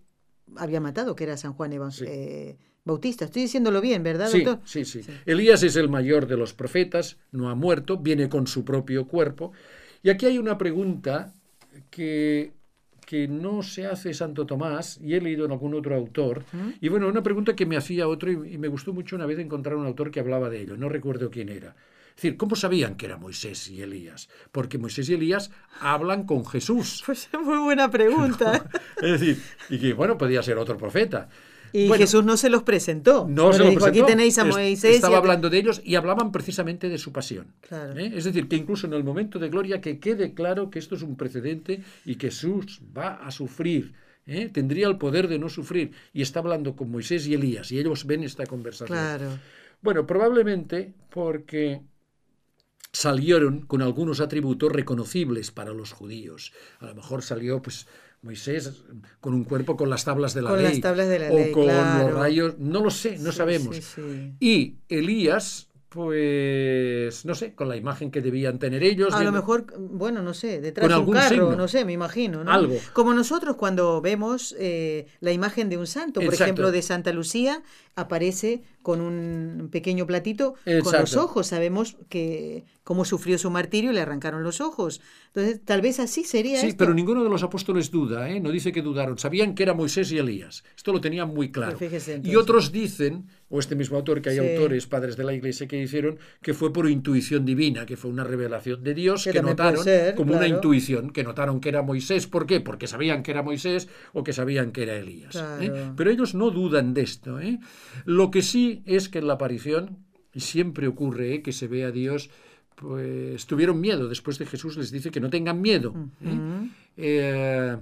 había matado, que era San Juan Sí. eh, Bautista. Estoy diciéndolo bien, ¿verdad, Sí, doctor? sí, sí. Elías es el mayor de los profetas, no ha muerto, viene con su propio cuerpo. Y aquí hay una pregunta que, que no se hace Santo Tomás, y he leído en algún otro autor, y bueno, una pregunta que me hacía otro, y, y me gustó mucho una vez encontrar un autor que hablaba de ello, no recuerdo quién era. Es decir, ¿cómo sabían que era Moisés y Elías? Porque Moisés y Elías hablan con Jesús. Pues es muy buena pregunta. Es decir, y que bueno, podía ser otro profeta. Y Bueno, Jesús no se los presentó. no se le lo dijo, presentó. Aquí tenéis a Moisés. y Estaba hablando de ellos y hablaban precisamente de su pasión. Claro. ¿eh? Es decir, que incluso en el momento de gloria que quede claro que esto es un precedente y que Jesús va a sufrir. ¿eh? Tendría el poder de no sufrir. Y está hablando con Moisés y Elías y ellos ven esta conversación. Claro. Bueno, probablemente porque salieron con algunos atributos reconocibles para los judíos. A lo mejor salió pues Moisés con un cuerpo con las tablas de la Con ley las tablas de la o ley, con claro. los rayos, no lo sé, no Sí, sabemos. sí, sí. Y Elías pues no sé, con la imagen que debían tener ellos. A viendo- lo mejor, bueno, no sé, detrás de un carro, signo. no sé, me imagino, ¿no? Algo. Como nosotros cuando vemos eh, la imagen de un santo, por Exacto. ejemplo, de Santa Lucía, aparece con un pequeño platito con los ojos. Sabemos que cómo sufrió su martirio y le arrancaron los ojos. Entonces, tal vez así sería Sí, esto. pero ninguno de los apóstoles duda, ¿eh? no dice que dudaron. Sabían que era Moisés y Elías. Esto lo tenían muy claro. Pues fíjese y otros dicen, o este mismo autor, que hay Sí. autores, padres de la iglesia, que dijeron que fue por intuición divina, que fue una revelación de Dios, Que notaron ser, como una claro. intuición, que notaron que era Moisés. ¿Por qué? Porque sabían que era Moisés o que sabían que era Elías. ¿eh? Claro. Pero ellos no dudan de esto. ¿eh? Lo que sí es que en la aparición, y siempre ocurre ¿eh? que se ve a Dios, pues tuvieron miedo. Después de Jesús les dice que no tengan miedo. ¿eh? Eh,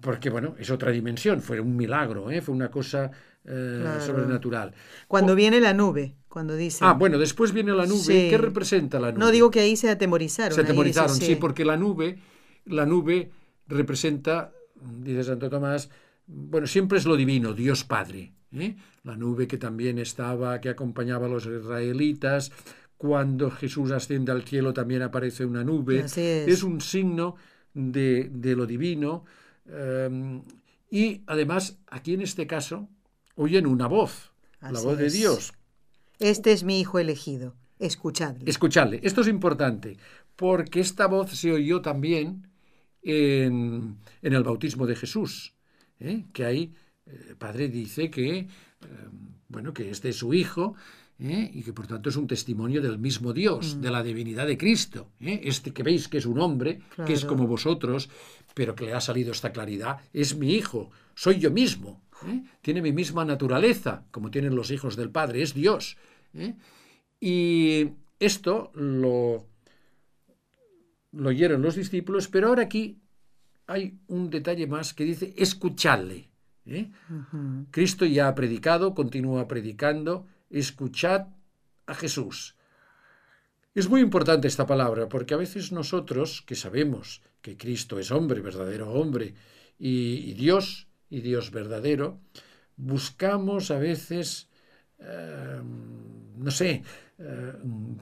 porque, bueno, es otra dimensión, fue un milagro, fue una cosa Claro. sobrenatural. Cuando viene la nube, cuando dice... Ah, bueno, después viene la nube. Sí. ¿Qué representa la nube? No digo que ahí se atemorizaron. Se atemorizaron, dice, sí, porque la nube, la nube representa, dice Santo Tomás, bueno, siempre es lo divino, Dios Padre. ¿eh? La nube que también estaba, que acompañaba a los israelitas. Cuando Jesús asciende al cielo también aparece una nube. Así es. un signo de, de lo divino. eh, y además, aquí en este caso, oyen una voz, la voz de es. Dios. Este es mi hijo elegido, escuchadle. Escuchadle, esto es importante, porque esta voz se oyó también en, en el bautismo de Jesús, ¿eh? que ahí eh, el Padre dice que, eh, bueno, que este es su hijo, ¿eh? y que por tanto es un testimonio del mismo Dios, de la divinidad de Cristo. ¿eh? Este que veis que es un hombre, que es como vosotros, pero que le ha salido esta claridad, es mi hijo, soy yo mismo, ¿eh? tiene mi misma naturaleza, como tienen los hijos del Padre, es Dios. Y esto lo, lo oyeron los discípulos, pero ahora aquí hay un detalle más que dice escuchadle. Cristo ya ha predicado, continúa predicando, escuchad a Jesús. Es muy importante esta palabra porque a veces nosotros, que sabemos que Cristo es hombre, verdadero hombre, y, Dios, y Dios verdadero, buscamos a veces, eh, no sé, eh,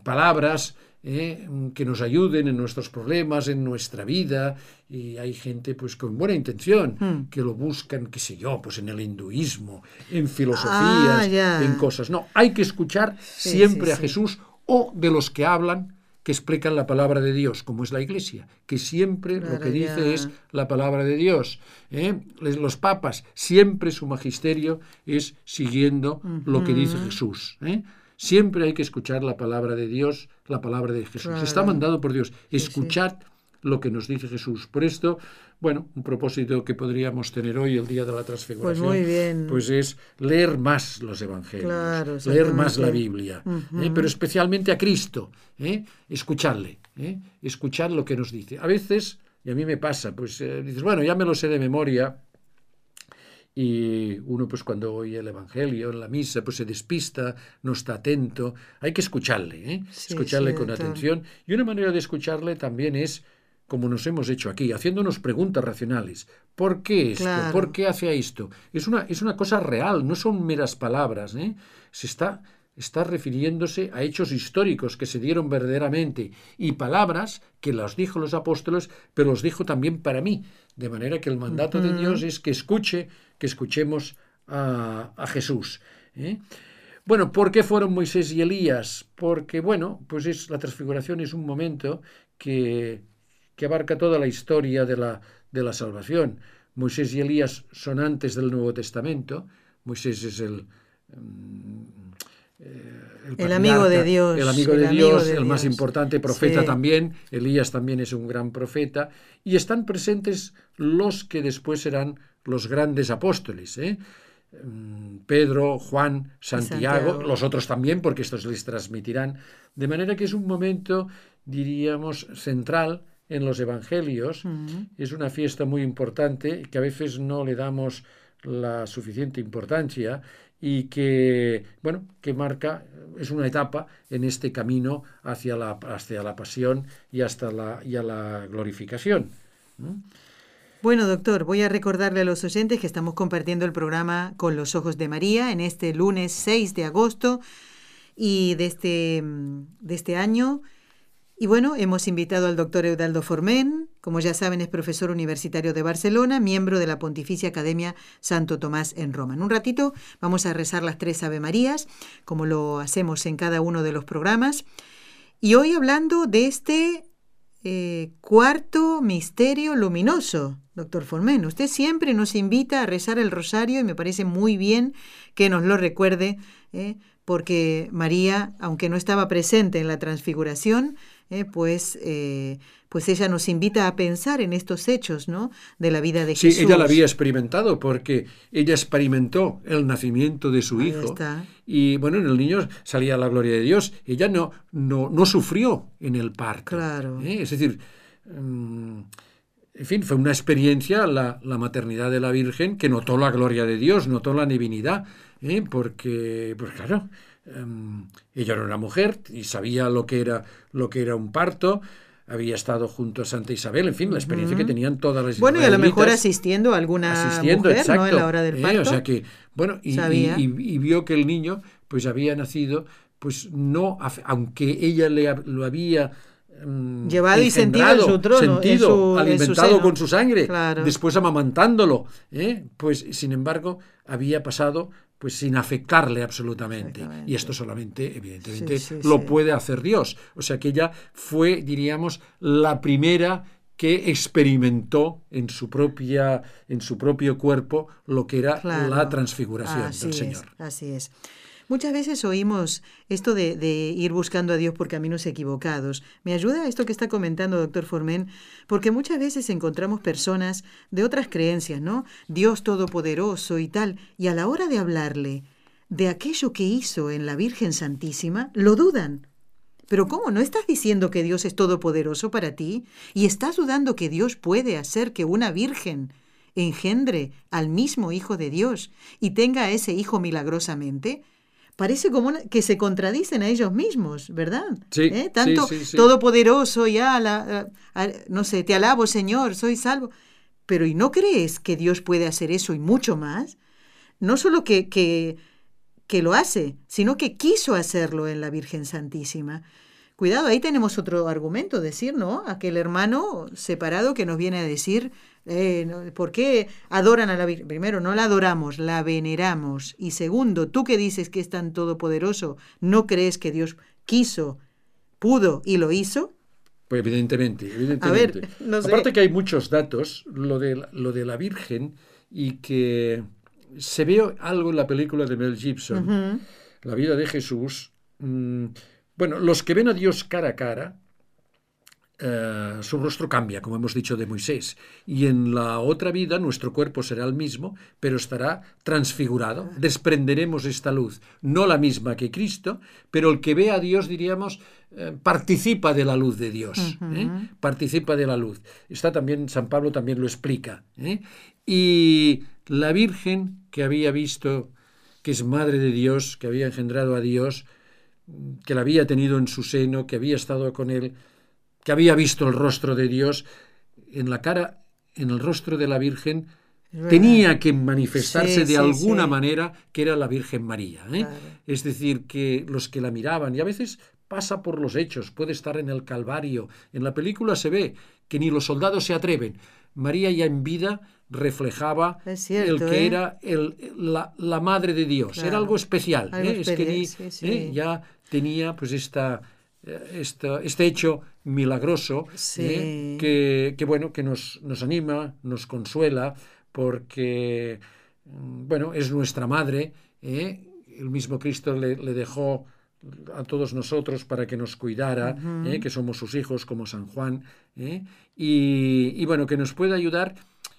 palabras ¿eh? que nos ayuden en nuestros problemas, en nuestra vida, y hay gente pues con buena intención hmm. que lo buscan, qué sé yo, pues en el hinduismo, en filosofías, ah, en cosas. No, hay que escuchar siempre a Jesús o de los que hablan que explican la palabra de Dios, como es la Iglesia, que siempre lo que dice es la palabra de Dios. ¿eh? Los papas, siempre su magisterio es siguiendo lo que dice Jesús. ¿eh? Siempre hay que escuchar la palabra de Dios, la palabra de Jesús. Está mandado por Dios. Escuchad lo que nos dice Jesús. Por esto, bueno, un propósito que podríamos tener hoy, el día de la transfiguración, pues, pues es leer más los evangelios, leer más la Biblia, ¿eh? pero especialmente a Cristo, ¿eh? escucharle, ¿eh? escuchar lo que nos dice. A veces, y a mí me pasa, pues eh, dices, bueno, ya me lo sé de memoria, y uno pues cuando oye el Evangelio en la misa pues se despista, no está atento, hay que escucharle, ¿eh? escucharle con atención y una manera de escucharle también es como nos hemos hecho aquí, haciéndonos preguntas racionales. ¿Por qué esto? ¿Por qué hace esto? Es una, es una cosa real, no son meras palabras. ¿eh? Se está, está refiriéndose a hechos históricos que se dieron verdaderamente y palabras que las dijo los apóstoles, pero los dijo también para mí. De manera que el mandato de Dios es que escuche que escuchemos a, Jesús. ¿eh? Bueno, ¿por qué fueron Moisés y Elías? Porque, bueno, pues es, la transfiguración es un momento que, que abarca toda la historia de la, de la salvación. Moisés y Elías son antes del Nuevo Testamento. Moisés es el, eh, el, amigo de Dios. El amigo de Dios, el más importante, profeta también. Elías también es un gran profeta. Y están presentes los que después serán los grandes apóstoles. ¿eh? Mm, Pedro, Juan, Santiago, los otros también, porque estos les transmitirán. De manera que es un momento, diríamos, central en los evangelios. Es una fiesta muy importante que a veces no le damos la suficiente importancia y que, bueno, que marca, es una etapa en este camino hacia la, hacia la pasión y hasta la, y a la glorificación. Bueno, doctor, voy a recordarle a los oyentes que estamos compartiendo el programa Con los Ojos de María en este lunes 6 de agosto y de este, de este año. Y bueno, hemos invitado al doctor Eudaldo Formen, como ya saben es profesor universitario de Barcelona, miembro de la Pontificia Academia Santo Tomás en Roma. En un ratito vamos a rezar las tres Ave Marías, como lo hacemos en cada uno de los programas. Y hoy hablando de este eh, cuarto misterio luminoso, doctor Formen. Usted siempre nos invita a rezar el rosario y me parece muy bien que nos lo recuerde, eh, porque María, aunque no estaba presente en la transfiguración, eh, pues, pues ella nos invita a pensar en estos hechos ¿no? de la vida de Jesús. Sí, ella la había experimentado porque ella experimentó el nacimiento de su hijo. Y bueno, en el niño salía la gloria de Dios. Ella no, no, no sufrió en el parto. Claro. ¿eh? Es decir, mm, en fin, fue una experiencia la, la, maternidad de la Virgen que notó la gloria de Dios, notó la divinidad, ¿eh? porque, pues claro, em, ella era una mujer y sabía lo que era, lo que era un parto había estado junto a Santa Isabel, en fin, la experiencia que tenían todas las Bueno, y a lo mejor asistiendo a alguna asistiendo, mujer, ¿no? En la hora del parto. Eh, o sea que, bueno, y, y, vio que el niño, pues había nacido, pues no, aunque ella le, lo había mm, llevado y sentido en su trono, sentido, alimentado con su sangre, después amamantándolo, ¿eh? pues sin embargo había pasado pues sin afectarle absolutamente. Y esto solamente, evidentemente, lo puede hacer Dios. O sea que ella fue, diríamos, la primera que experimentó en su propia en su propio cuerpo lo que era la transfiguración del Señor. así es. Muchas veces oímos esto de, de, ir buscando a Dios por caminos equivocados. ¿Me ayuda esto que está comentando doctor Formen? Porque muchas veces encontramos personas de otras creencias, ¿no? Dios Todopoderoso y tal, y a la hora de hablarle de aquello que hizo en la Virgen Santísima, lo dudan. Pero ¿cómo? ¿No estás diciendo que Dios es todopoderoso para ti? ¿Y estás dudando que Dios puede hacer que una virgen engendre al mismo Hijo de Dios y tenga a ese Hijo milagrosamente? Parece como que se contradicen a ellos mismos, ¿verdad? Sí. ¿Eh? Tanto sí, sí, todopoderoso, ya, la, no sé, te alabo, Señor, soy salvo. Pero ¿y no crees que Dios puede hacer eso y mucho más? No solo que, que que lo hace, sino que quiso hacerlo en la Virgen Santísima. Cuidado, ahí tenemos otro argumento, decir, ¿no? Aquel hermano separado que nos viene a decir, eh, ¿por qué adoran a la Virgen? Primero, no la adoramos, la veneramos. Y segundo, tú que dices que es tan todopoderoso, ¿no crees que Dios quiso, pudo y lo hizo? Pues evidentemente, evidentemente. A ver, no sé. Aparte que hay muchos datos, lo de, lo de la Virgen, y que se ve algo en la película de Mel Gibson, uh -huh. La vida de Jesús. Mmm, bueno, los que ven a Dios cara a cara, eh, su rostro cambia, como hemos dicho de Moisés. Y en la otra vida nuestro cuerpo será el mismo, pero estará transfigurado. Desprenderemos esta luz, no la misma que Cristo, pero el que ve a Dios, diríamos, eh, participa de la luz de Dios. Uh -huh. ¿eh? Participa de la luz. Está también, San Pablo también lo explica. ¿eh? Y la Virgen que había visto que es madre de Dios, que había engendrado a Dios, que la había tenido en su seno, que había estado con él, que había visto el rostro de Dios, en la cara, en el rostro de la Virgen, tenía que manifestarse Sí, de sí, alguna sí. manera que era la Virgen María. ¿eh? Claro. Es decir, que los que la miraban, y a veces pasa por los hechos, puede estar en el Calvario, en la película se ve que ni los soldados se atreven. María ya en vida reflejaba cierto, el que ¿eh? era el- la, la madre de Dios. Claro. Era algo especial. Algo ¿eh? Es que ya tenía pues esta, esta- este hecho milagroso Sí. ¿eh? que, que, bueno que nos, nos anima, nos consuela, porque mm, bueno, es nuestra madre. ¿eh? El mismo Cristo le, le dejó a todos nosotros para que nos cuidara, ¿eh? que somos sus hijos como San Juan, ¿eh? y, y, bueno, que nos pueda ayudar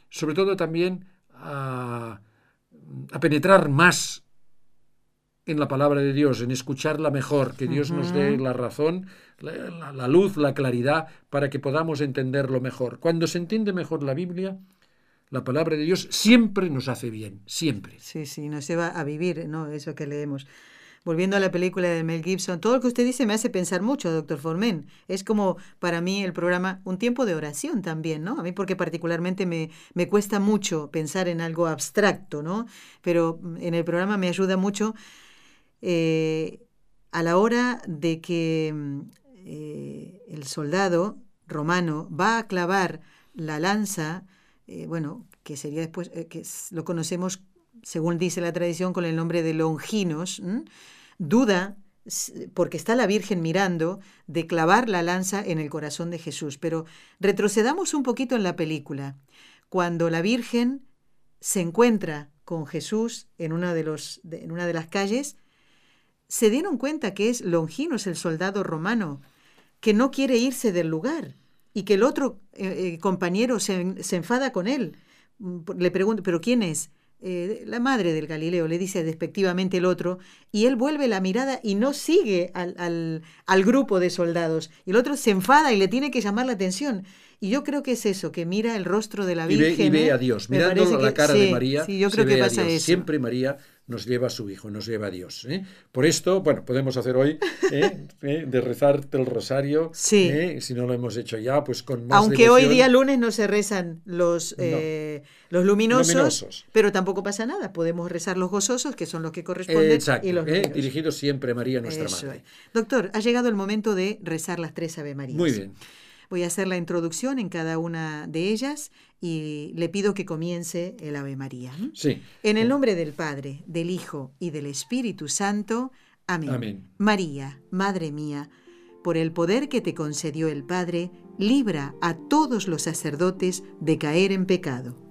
sobre todo también a, a penetrar más en la palabra de Dios, en escucharla mejor, que Dios nos dé la razón, la, la- la luz, la claridad, para que podamos entenderlo mejor. Cuando se entiende mejor la Biblia, la palabra de Dios siempre nos hace bien, siempre. Sí, sí, nos lleva a vivir, ¿no? Eso que leemos. Volviendo a la película de Mel Gibson, todo lo que usted dice me hace pensar mucho, doctor Formen. Es como para mí el programa un tiempo de oración también, ¿no? A mí porque particularmente me, me cuesta mucho pensar en algo abstracto, ¿no? Pero mm, en el programa me ayuda mucho eh, a la hora de que mm, eh, el soldado romano va a clavar la lanza, eh, bueno, que sería después, que lo conocemos, según dice la tradición, con el nombre de Longinos, duda, porque está la Virgen mirando, de clavar la lanza en el corazón de Jesús. Pero retrocedamos un poquito en la película. Cuando la Virgen se encuentra con Jesús en una de, los, en una de las calles, se dieron cuenta que es Longinos, el soldado romano, que no quiere irse del lugar y que el otro eh, eh, compañero se, se enfada con él. Mm, Le pregunta, ¿pero quién es? Eh, la madre del Galileo, le dice despectivamente el otro, y él vuelve la mirada y no sigue al, al, al grupo de soldados. Y el otro se enfada y le tiene que llamar la atención. Y yo creo que es eso, que mira el rostro de la Y ve, Virgen. y ve ¿eh? a Dios, mirando la que- cara de sí, María. Sí, yo creo que ve a pasa Dios. eso. Siempre María nos lleva a su Hijo, nos lleva a Dios. ¿eh? Por esto, bueno, podemos hacer hoy ¿eh? ¿eh? de rezar el rosario. Sí. ¿eh? Si no lo hemos hecho ya, pues con más Aunque hoy día lunes no se rezan los, No. eh, los luminosos, Luminosos. pero tampoco pasa nada. Podemos rezar los gozosos, que son los que corresponden, Exacto, y los luminosos. dirigidos siempre a María, nuestra Eso Madre. es. Doctor, ha llegado el momento de rezar las tres Ave Marías. Muy bien. Voy a hacer la introducción en cada una de ellas y le pido que comience el Ave María. Sí. En el nombre del Padre, del Hijo y del Espíritu Santo. Amén. Amén. María, Madre mía, por el poder que te concedió el Padre, libra a todos los sacerdotes de caer en pecado.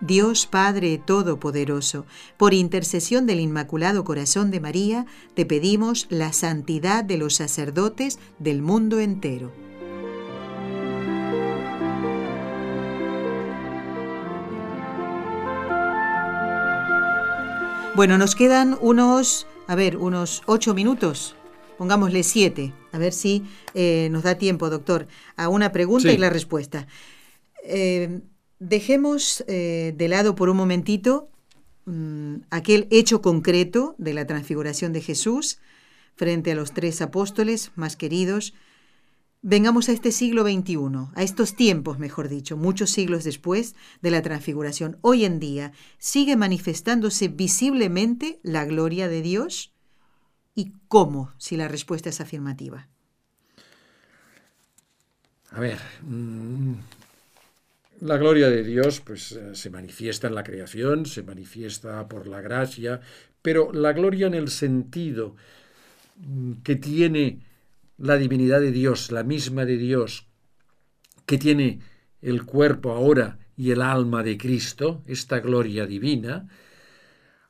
Dios Padre Todopoderoso, por intercesión del Inmaculado Corazón de María, te pedimos la santidad de los sacerdotes del mundo entero. Bueno, nos quedan unos, a ver, unos ocho minutos. Pongámosle siete, a ver si eh, nos da tiempo, doctor, a una pregunta Sí. y la respuesta. Eh, dejemos eh, de lado por un momentito mm, aquel hecho concreto de la transfiguración de Jesús frente a los tres apóstoles más queridos. Vengamos a este siglo XXI, a estos tiempos, mejor dicho, muchos siglos después de la transfiguración. Hoy en día, ¿sigue manifestándose visiblemente la gloria de Dios? ¿Y cómo, si la respuesta es afirmativa? A ver, mm, la gloria de Dios pues eh, se manifiesta en la creación, se manifiesta por la gracia, pero la gloria en el sentido mm, que tiene la divinidad de Dios, la misma de Dios, que tiene el cuerpo ahora y el alma de Cristo, esta gloria divina,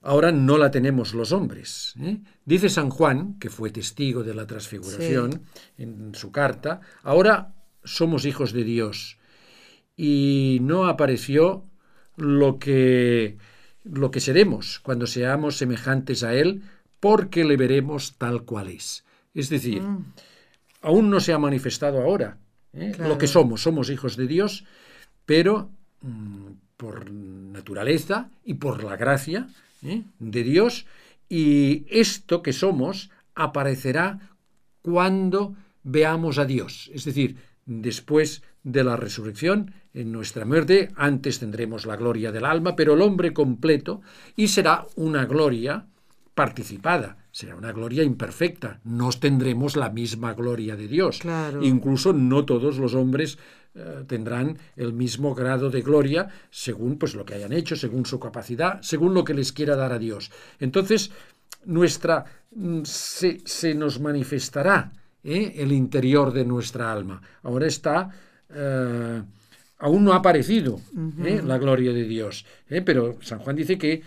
ahora no la tenemos los hombres. ¿eh? Dice San Juan, que fue testigo de la transfiguración en su carta, ahora somos hijos de Dios y no apareció lo que lo que seremos cuando seamos semejantes a él porque le veremos tal cual es. Es decir, Mm. aún no se ha manifestado ahora ¿eh? Claro. lo que somos. Somos hijos de Dios, pero mm, por naturaleza y por la gracia ¿eh? de Dios. Y esto que somos aparecerá cuando veamos a Dios. Es decir, después de la resurrección, en nuestra muerte, antes tendremos la gloria del alma, pero el hombre completo, y será una gloria participada, será una gloria imperfecta. No tendremos la misma gloria de Dios. Claro. Incluso no todos los hombres eh, tendrán el mismo grado de gloria según pues lo que hayan hecho, según su capacidad, según lo que les quiera dar a Dios. Entonces, nuestra mm, se, se nos manifestará ¿eh? el interior de nuestra alma. Ahora está eh, aún no ha aparecido ¿eh? la gloria de Dios, pero San Juan dice que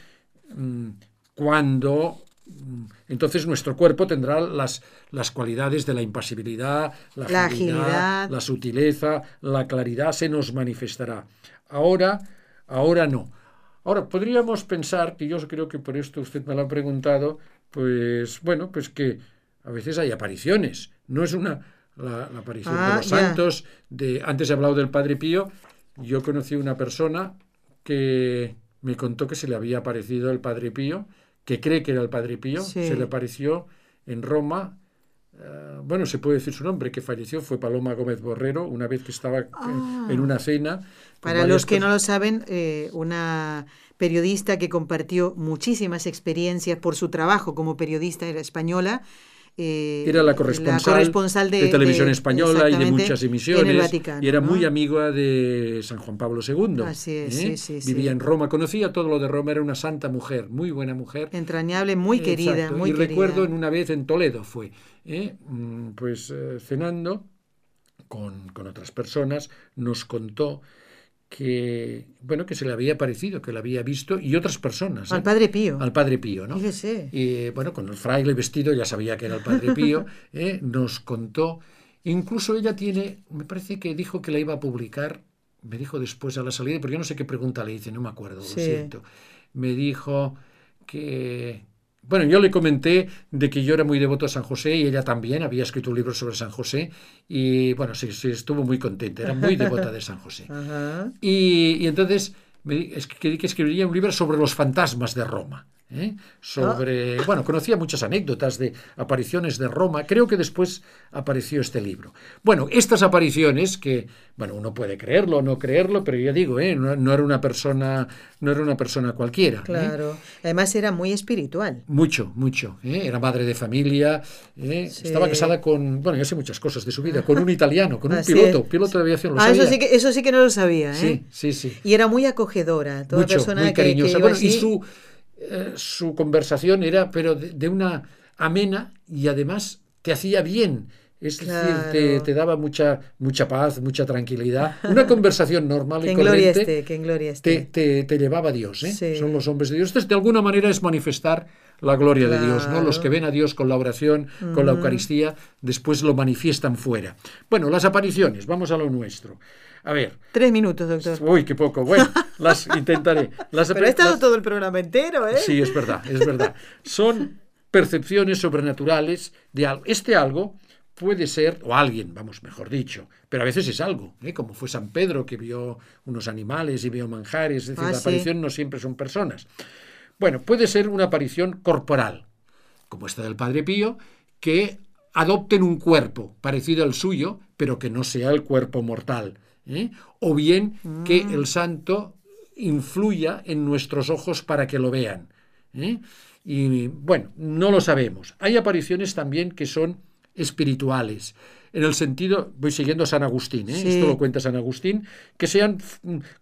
mm, cuando mm, entonces nuestro cuerpo tendrá las, las cualidades de la impasibilidad, la, La agilidad, agilidad. la sutileza, la claridad se nos manifestará. Ahora, ahora no. Ahora, podríamos pensar, que yo creo que por esto usted me lo ha preguntado, pues bueno, pues que a veces hay apariciones. No es una la, la aparición Ah, de los ya. santos. De, antes he hablado del Padre Pío. Yo conocí una persona que me contó que se le había aparecido el Padre Pío, que cree que era el Padre Pío. Sí. Se le apareció en Roma. eh, bueno, se puede decir su nombre, que falleció, fue Paloma Gómez Borrero, una vez que estaba eh, Ah. en una cena. Para los que no lo saben, eh, una periodista que compartió muchísimas experiencias por su trabajo como periodista era española. Eh, Era la corresponsal, corresponsal de, de, televisión de- española y de muchas emisiones. Vaticano. y era ¿no? muy amiga de San Juan Pablo II. Así es, ¿eh? sí, sí, Vivía sí. en Roma, conocía todo lo de Roma, era una santa mujer, muy buena mujer. Entrañable, muy querida, Exacto, muy y querida. recuerdo en una vez en Toledo fue, ¿eh? Mm, pues cenando con, con otras personas, nos contó que, bueno, que se le había parecido, que la había visto, y otras personas. Al ¿eh? Padre Pío. Al Padre Pío, ¿no? Fíjese. Y bueno, con el fraile vestido, ya sabía que era el Padre Pío, ¿eh? nos contó. Incluso ella tiene, me parece que dijo que la iba a publicar me dijo después a la salida, porque yo no sé qué pregunta le hice, no me acuerdo, lo siento. Me dijo que, bueno, yo le comenté de que yo era muy devoto a San José y ella también había escrito un libro sobre San José y bueno, sí, sí, estuvo muy contenta, era muy devota de San José. Y, y, entonces me es que, que escribiría un libro sobre los fantasmas de Roma. ¿Eh? sobre, ah. bueno, conocía muchas anécdotas de apariciones de Roma, creo que después apareció este libro. Bueno, estas apariciones que, bueno, uno puede creerlo o no creerlo, pero ya digo, ¿eh? no, era una persona, no era una persona cualquiera. ¿eh? Claro, además era muy espiritual. Mucho, mucho. era madre de familia, estaba casada con, bueno, ya sé muchas cosas de su vida, con un italiano, con un piloto, piloto de aviación. ah, Eso sí, que, eso sí que no lo sabía. Sí, sí, sí. Y era muy acogedora, toda persona muy cariñosa. bueno, y su eh, su conversación era, pero de, una amena y además te hacía bien. Es decir, te, daba mucha, mucha paz, mucha tranquilidad. Una conversación normal y corriente te, te, llevaba a Dios. ¿eh? Son los hombres de Dios. Entonces, de alguna manera es manifestar la gloria de Dios. ¿no? Los que ven a Dios con la oración, con la Eucaristía, después lo manifiestan fuera. Bueno, las apariciones, vamos a lo nuestro. A ver. Tres minutos, doctor. Uy, qué poco. Bueno, las intentaré. Las, Pero he estado todo el programa entero, ¿eh? Sí, es verdad, es verdad. Son percepciones sobrenaturales de algo. Este algo puede ser, o alguien, vamos, mejor dicho, pero a veces es algo, ¿eh? como fue San Pedro que vio unos animales y vio manjares, es decir, ah, la aparición no siempre son personas. Bueno, puede ser una aparición corporal, como esta del Padre Pío, que adopten un cuerpo parecido al suyo, pero que no sea el cuerpo mortal. ¿Eh? o bien que mm. el santo influya en nuestros ojos para que lo vean. ¿eh? Y bueno, no lo sabemos. Hay apariciones también que son espirituales, en el sentido, voy siguiendo a San Agustín, ¿eh? esto lo cuenta San Agustín, que sean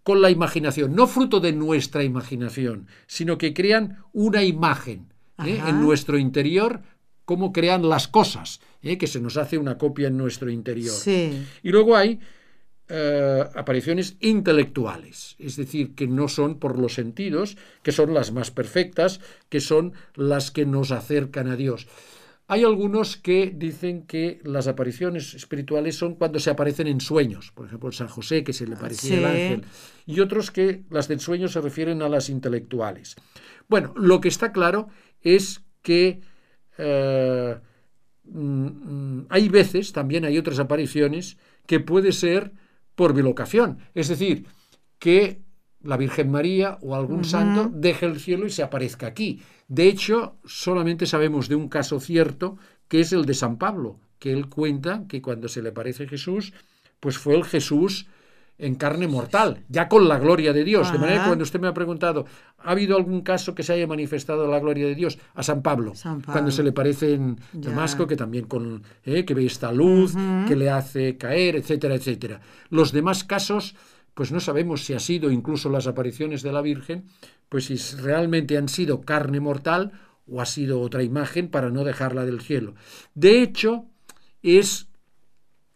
con la imaginación, no fruto de nuestra imaginación, sino que crean una imagen en nuestro interior, como crean las cosas, que se nos hace una copia en nuestro interior. Y luego hay eh, apariciones intelectuales, es decir, que no son por los sentidos, que son las más perfectas, que son las que nos acercan a Dios. Hay algunos que dicen que las apariciones espirituales son cuando se aparecen en sueños, por ejemplo, San José, que se le parecía el ángel, y otros que las del sueño se refieren a las intelectuales. Bueno, lo que está claro es que eh, mm, mm, hay veces, también hay otras apariciones, que puede ser por bilocación. Es decir, que la Virgen María o algún santo deje el cielo y se aparezca aquí. De hecho, solamente sabemos de un caso cierto, que es el de San Pablo, que él cuenta que cuando se le aparece Jesús, pues fue el Jesús en carne mortal, ya con la gloria de Dios. De manera que cuando usted me ha preguntado, ¿ha habido algún caso que se haya manifestado la gloria de Dios? A San Pablo, cuando se le parece en Damasco, que también con, eh, que ve esta luz, que le hace caer, etcétera, etcétera. Los demás casos, pues no sabemos si ha sido incluso las apariciones de la Virgen, pues si realmente han sido carne mortal o ha sido otra imagen para no dejarla del cielo. De hecho, es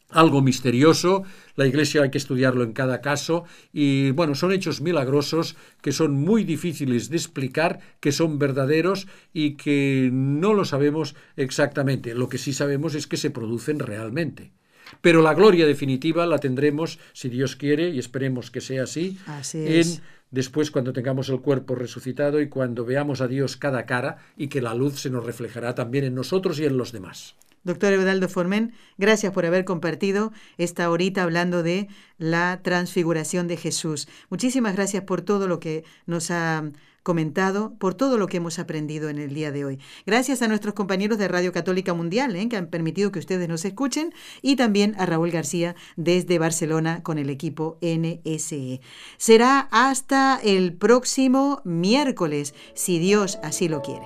algo misterioso, la Iglesia hay que estudiarlo en cada caso y bueno, son hechos milagrosos que son muy difíciles de explicar, que son verdaderos y que no lo sabemos exactamente. Lo que sí sabemos es que se producen realmente. Pero la gloria definitiva la tendremos, si Dios quiere, y esperemos que sea así, en después cuando tengamos el cuerpo resucitado y cuando veamos a Dios cada cara y que la luz se nos reflejará también en nosotros y en los demás. Doctor Eudaldo Formen, gracias por haber compartido esta horita hablando de la transfiguración de Jesús. Muchísimas gracias por todo lo que nos ha comentado, por todo lo que hemos aprendido en el día de hoy. Gracias a nuestros compañeros de Radio Católica Mundial, ¿eh? que han permitido que ustedes nos escuchen, y también a Raúl García desde Barcelona con el equipo NSE. Será hasta el próximo miércoles, si Dios así lo quiere.